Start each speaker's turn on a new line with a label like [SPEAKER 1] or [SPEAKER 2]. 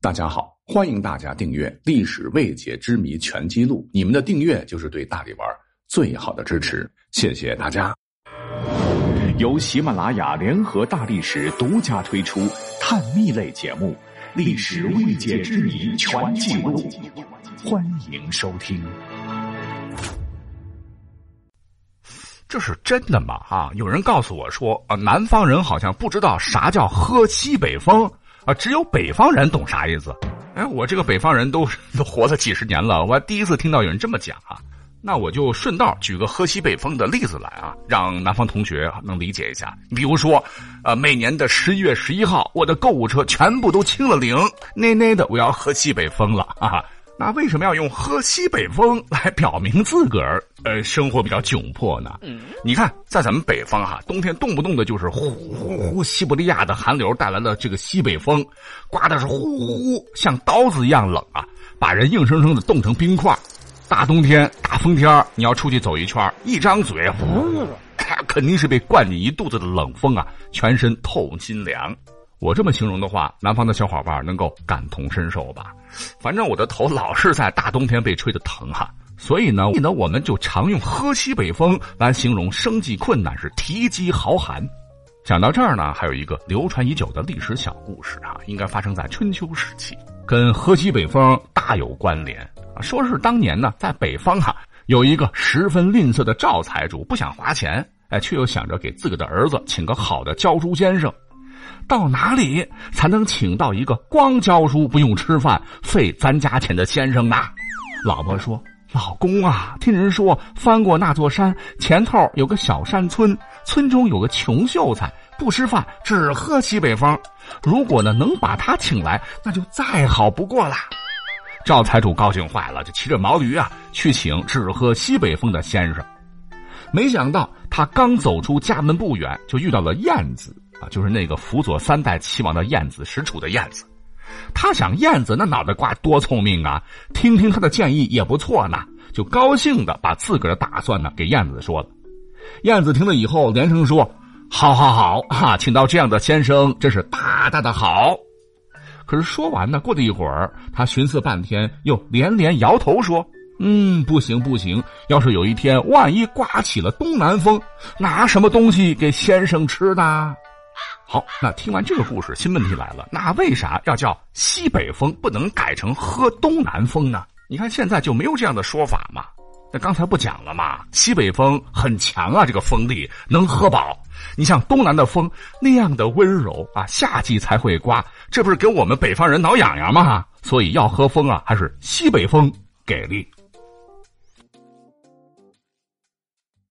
[SPEAKER 1] 大家好，欢迎大家订阅《历史未解之谜全记录》。你们的订阅就是对大力丸最好的支持，谢谢大家。
[SPEAKER 2] 由喜马拉雅联合大历史独家推出探秘类节目《历史未解之谜全记录》，欢迎收听。
[SPEAKER 3] 这是真的吗？啊，有人告诉我说，啊，南方人好像不知道啥叫喝西北风。啊，只有北方人懂啥意思？哎，我这个北方人都 都活了几十年了，我还第一次听到有人这么讲啊。那我就顺道举个喝西北风的例子来啊，让南方同学能理解一下。比如说，呃，每年的十一月十一号，我的购物车全部都清了零，那那的我要喝西北风了啊。那为什么要用喝西北风来表明自个儿呃生活比较窘迫呢？你看，在咱们北方哈，冬天动不动的就是呼呼呼西伯利亚的寒流带来的这个西北风，刮的是呼呼呼像刀子一样冷啊，把人硬生生的冻成冰块。大冬天大风天你要出去走一圈，一张嘴呼，肯定是被灌进一肚子的冷风啊，全身透心凉。我这么形容的话，南方的小伙伴能够感同身受吧？反正我的头老是在大冬天被吹的疼哈，所以呢，呢我们就常用喝西北风来形容生计困难是提饥豪寒。讲到这儿呢，还有一个流传已久的历史小故事啊，应该发生在春秋时期，跟喝西北风大有关联啊。说是当年呢，在北方哈有一个十分吝啬的赵财主，不想花钱，哎，却又想着给自个的儿子请个好的教书先生。到哪里才能请到一个光教书不用吃饭、费咱家钱的先生呢？老婆说：“老公啊，听人说翻过那座山，前头有个小山村，村中有个穷秀才，不吃饭，只喝西北风。如果呢能把他请来，那就再好不过了。”赵财主高兴坏了，就骑着毛驴啊去请只喝西北风的先生。没想到他刚走出家门不远，就遇到了燕子。啊，就是那个辅佐三代齐王的晏子使楚的晏子，他想晏子那脑袋瓜多聪明啊，听听他的建议也不错呢，就高兴的把自个儿的打算呢给晏子说了。晏子听了以后连声说：“好，好，好啊，请到这样的先生真是大大的好。”可是说完呢，过了一会儿，他寻思半天，又连连摇头说：“嗯，不行，不行，要是有一天万一刮起了东南风，拿什么东西给先生吃呢？”好，那听完这个故事，新问题来了。那为啥要叫西北风，不能改成喝东南风呢？你看现在就没有这样的说法嘛？那刚才不讲了吗？西北风很强啊，这个风力能喝饱。你像东南的风那样的温柔啊，夏季才会刮，这不是给我们北方人挠痒痒吗？所以要喝风啊，还是西北风给力。